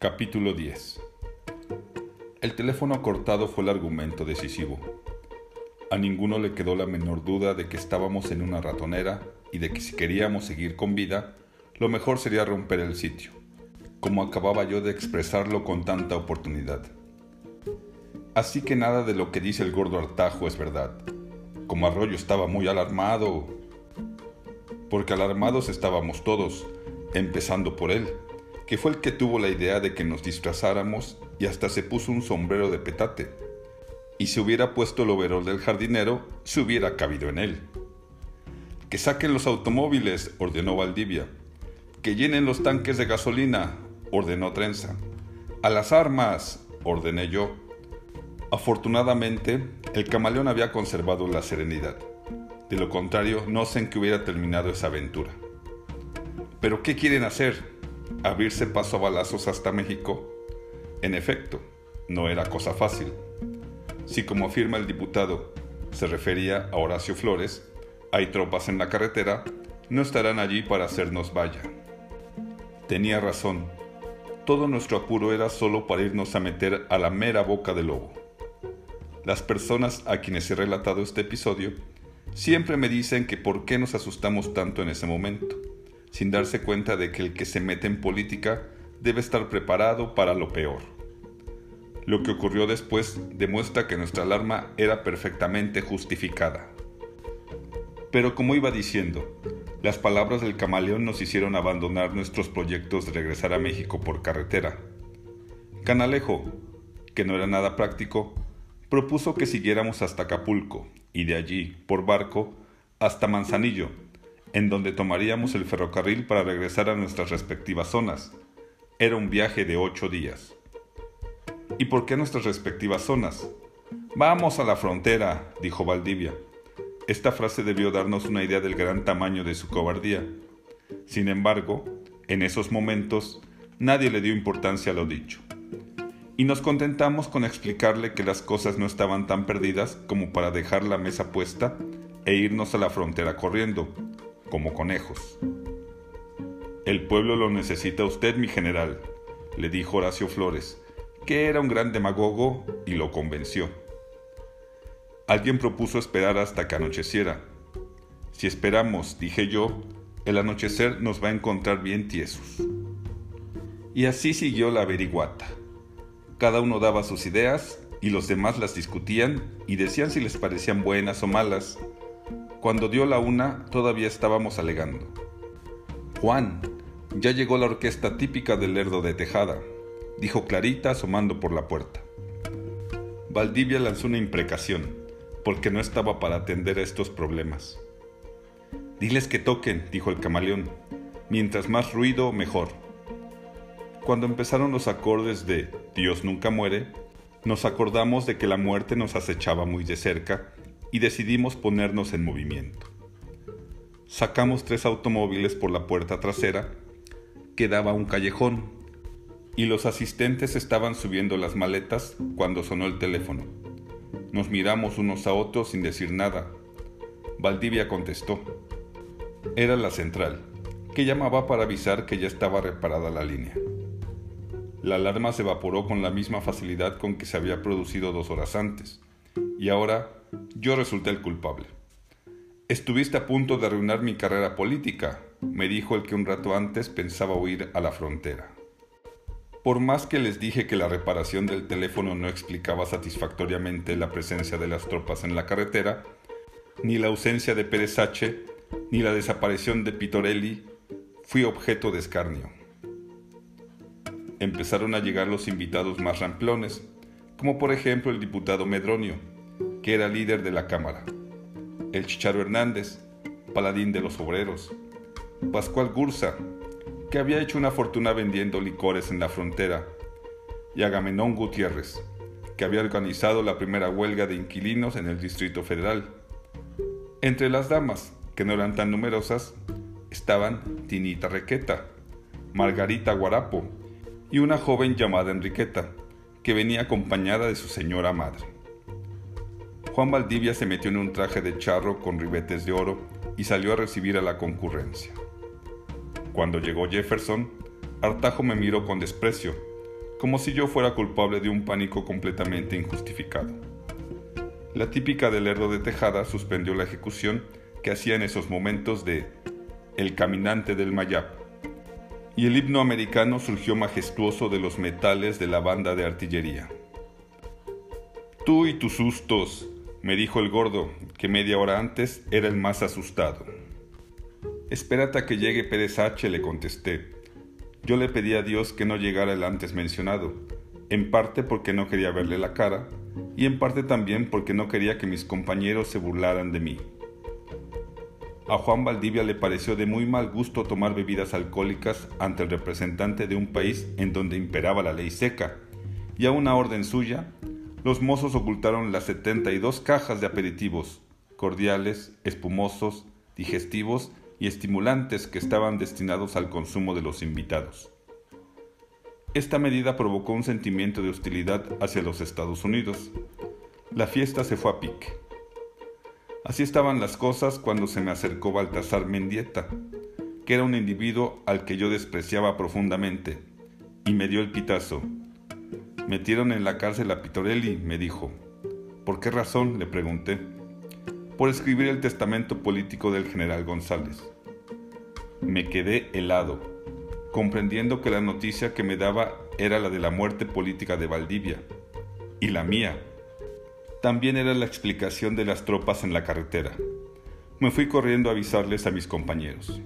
Capítulo 10 El teléfono cortado fue el argumento decisivo. A ninguno le quedó la menor duda de que estábamos en una ratonera y de que si queríamos seguir con vida, lo mejor sería romper el sitio, como acababa yo de expresarlo con tanta oportunidad. Así que nada de lo que dice el gordo Artajo es verdad. Como Arroyo estaba muy alarmado, porque alarmados estábamos todos, empezando por él, que fue el que tuvo la idea de que nos disfrazáramos y hasta se puso un sombrero de petate. Y si hubiera puesto el overol del jardinero, se hubiera cabido en él. Que saquen los automóviles, ordenó Valdivia. Que llenen los tanques de gasolina, ordenó Trenza. A las armas, ordené yo. Afortunadamente, el camaleón había conservado la serenidad. De lo contrario, no sé en qué hubiera terminado esa aventura. ¿Pero qué quieren hacer? Abrirse paso a balazos hasta México, en efecto, no era cosa fácil. Si como afirma el diputado se refería a Horacio Flores, hay tropas en la carretera, no estarán allí para hacernos vaya. Tenía razón, todo nuestro apuro era solo para irnos a meter a la mera boca del lobo. Las personas a quienes he relatado este episodio siempre me dicen que por qué nos asustamos tanto en ese momento sin darse cuenta de que el que se mete en política debe estar preparado para lo peor. Lo que ocurrió después demuestra que nuestra alarma era perfectamente justificada. Pero como iba diciendo, las palabras del camaleón nos hicieron abandonar nuestros proyectos de regresar a México por carretera. Canalejo, que no era nada práctico, propuso que siguiéramos hasta Acapulco y de allí, por barco, hasta Manzanillo, en donde tomaríamos el ferrocarril para regresar a nuestras respectivas zonas. Era un viaje de ocho días. ¿Y por qué nuestras respectivas zonas? Vamos a la frontera, dijo Valdivia. Esta frase debió darnos una idea del gran tamaño de su cobardía. Sin embargo, en esos momentos, nadie le dio importancia a lo dicho. Y nos contentamos con explicarle que las cosas no estaban tan perdidas como para dejar la mesa puesta e irnos a la frontera corriendo, como conejos. El pueblo lo necesita usted, mi general, le dijo Horacio Flores, que era un gran demagogo y lo convenció. Alguien propuso esperar hasta que anocheciera. Si esperamos, dije yo, el anochecer nos va a encontrar bien tiesos. Y así siguió la averiguata. Cada uno daba sus ideas y los demás las discutían y decían si les parecían buenas o malas, cuando dio la una, todavía estábamos alegando. Juan, ya llegó la orquesta típica del Lerdo de Tejada, dijo Clarita asomando por la puerta. Valdivia lanzó una imprecación, porque no estaba para atender a estos problemas. Diles que toquen, dijo el camaleón. Mientras más ruido, mejor. Cuando empezaron los acordes de Dios nunca muere, nos acordamos de que la muerte nos acechaba muy de cerca y decidimos ponernos en movimiento. Sacamos tres automóviles por la puerta trasera, que daba un callejón, y los asistentes estaban subiendo las maletas cuando sonó el teléfono. Nos miramos unos a otros sin decir nada. Valdivia contestó. Era la central, que llamaba para avisar que ya estaba reparada la línea. La alarma se evaporó con la misma facilidad con que se había producido dos horas antes, y ahora yo resulté el culpable. Estuviste a punto de arruinar mi carrera política, me dijo el que un rato antes pensaba huir a la frontera. Por más que les dije que la reparación del teléfono no explicaba satisfactoriamente la presencia de las tropas en la carretera, ni la ausencia de Pérez H., ni la desaparición de Pitorelli, fui objeto de escarnio. Empezaron a llegar los invitados más ramplones, como por ejemplo el diputado Medronio, que era líder de la Cámara, el Chicharo Hernández, paladín de los obreros, Pascual Gursa, que había hecho una fortuna vendiendo licores en la frontera, y Agamenón Gutiérrez, que había organizado la primera huelga de inquilinos en el Distrito Federal. Entre las damas, que no eran tan numerosas, estaban Tinita Requeta, Margarita Guarapo y una joven llamada Enriqueta, que venía acompañada de su señora madre. Juan Valdivia se metió en un traje de charro con ribetes de oro y salió a recibir a la concurrencia. Cuando llegó Jefferson, Artajo me miró con desprecio, como si yo fuera culpable de un pánico completamente injustificado. La típica del Lerdo de Tejada suspendió la ejecución que hacía en esos momentos de El caminante del Mayab, y el himno americano surgió majestuoso de los metales de la banda de artillería. Tú y tus sustos, me dijo el gordo, que media hora antes era el más asustado. Espérate a que llegue Pérez H, le contesté. Yo le pedí a Dios que no llegara el antes mencionado, en parte porque no quería verle la cara, y en parte también porque no quería que mis compañeros se burlaran de mí. A Juan Valdivia le pareció de muy mal gusto tomar bebidas alcohólicas ante el representante de un país en donde imperaba la ley seca, y a una orden suya, los mozos ocultaron las 72 cajas de aperitivos, cordiales, espumosos, digestivos y estimulantes que estaban destinados al consumo de los invitados. Esta medida provocó un sentimiento de hostilidad hacia los Estados Unidos. La fiesta se fue a pique. Así estaban las cosas cuando se me acercó Baltasar Mendieta, que era un individuo al que yo despreciaba profundamente, y me dio el pitazo. Metieron en la cárcel a Pitorelli, me dijo. ¿Por qué razón? le pregunté por escribir el testamento político del general González. Me quedé helado, comprendiendo que la noticia que me daba era la de la muerte política de Valdivia, y la mía. También era la explicación de las tropas en la carretera. Me fui corriendo a avisarles a mis compañeros.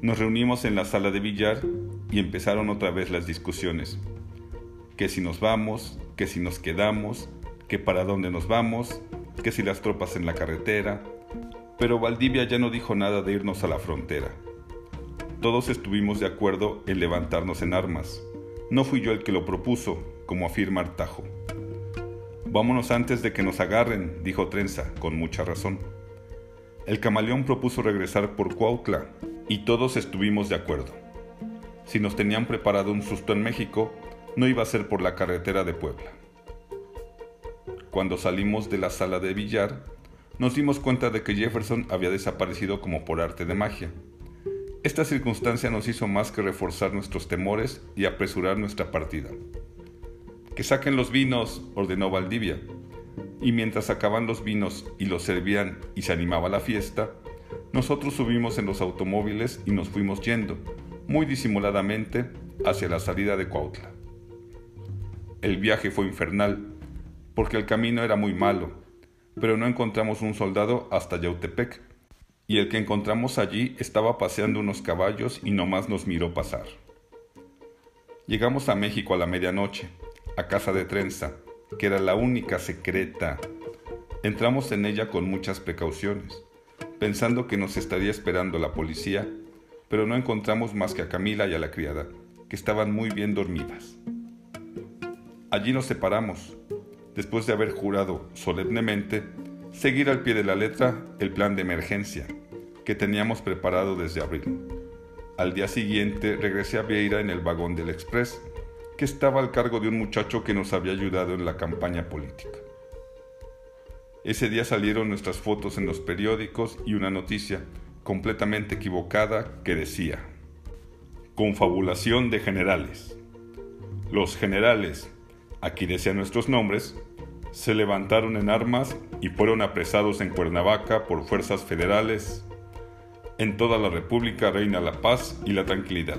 Nos reunimos en la sala de billar y empezaron otra vez las discusiones. Que si nos vamos, que si nos quedamos, que para dónde nos vamos, que si las tropas en la carretera, pero Valdivia ya no dijo nada de irnos a la frontera. Todos estuvimos de acuerdo en levantarnos en armas. No fui yo el que lo propuso, como afirma Artajo. Vámonos antes de que nos agarren, dijo Trenza, con mucha razón. El camaleón propuso regresar por Cuautla y todos estuvimos de acuerdo. Si nos tenían preparado un susto en México, no iba a ser por la carretera de Puebla. Cuando salimos de la sala de billar, nos dimos cuenta de que Jefferson había desaparecido como por arte de magia. Esta circunstancia nos hizo más que reforzar nuestros temores y apresurar nuestra partida. Que saquen los vinos, ordenó Valdivia, y mientras sacaban los vinos y los servían y se animaba la fiesta, nosotros subimos en los automóviles y nos fuimos yendo, muy disimuladamente, hacia la salida de Cuautla. El viaje fue infernal, porque el camino era muy malo, pero no encontramos un soldado hasta Yautepec, y el que encontramos allí estaba paseando unos caballos y nomás nos miró pasar. Llegamos a México a la medianoche, a casa de trenza, que era la única secreta. Entramos en ella con muchas precauciones, pensando que nos estaría esperando la policía, pero no encontramos más que a Camila y a la criada, que estaban muy bien dormidas. Allí nos separamos, después de haber jurado solemnemente seguir al pie de la letra el plan de emergencia que teníamos preparado desde abril. Al día siguiente regresé a Vieira en el vagón del Express, que estaba al cargo de un muchacho que nos había ayudado en la campaña política. Ese día salieron nuestras fotos en los periódicos y una noticia completamente equivocada que decía, Confabulación de generales. Los generales aquí decían nuestros nombres, se levantaron en armas y fueron apresados en Cuernavaca por fuerzas federales. En toda la República reina la paz y la tranquilidad.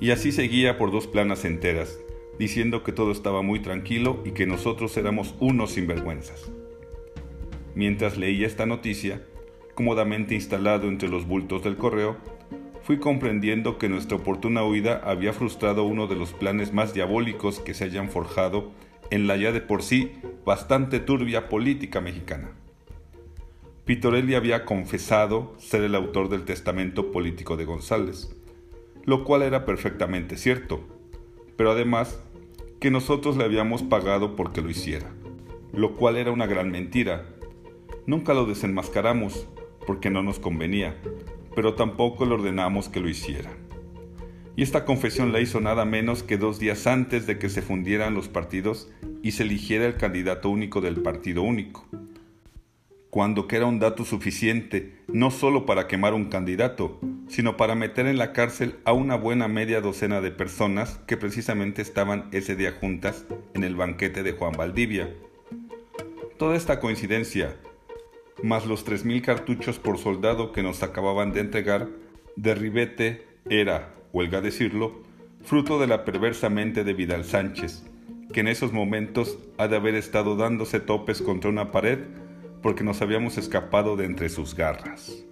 Y así seguía por dos planas enteras, diciendo que todo estaba muy tranquilo y que nosotros éramos unos sinvergüenzas. Mientras leía esta noticia, cómodamente instalado entre los bultos del correo, fui comprendiendo que nuestra oportuna huida había frustrado uno de los planes más diabólicos que se hayan forjado en la ya de por sí bastante turbia política mexicana. Pitorelli había confesado ser el autor del testamento político de González, lo cual era perfectamente cierto, pero además que nosotros le habíamos pagado porque lo hiciera, lo cual era una gran mentira. Nunca lo desenmascaramos porque no nos convenía, pero tampoco le ordenamos que lo hiciera. Y esta confesión la hizo nada menos que dos días antes de que se fundieran los partidos y se eligiera el candidato único del partido único. Cuando que era un dato suficiente no solo para quemar un candidato, sino para meter en la cárcel a una buena media docena de personas que precisamente estaban ese día juntas en el banquete de Juan Valdivia. Toda esta coincidencia, más los 3.000 cartuchos por soldado que nos acababan de entregar, de ribete era, huelga decirlo, fruto de la perversa mente de Vidal Sánchez, que en esos momentos ha de haber estado dándose topes contra una pared porque nos habíamos escapado de entre sus garras.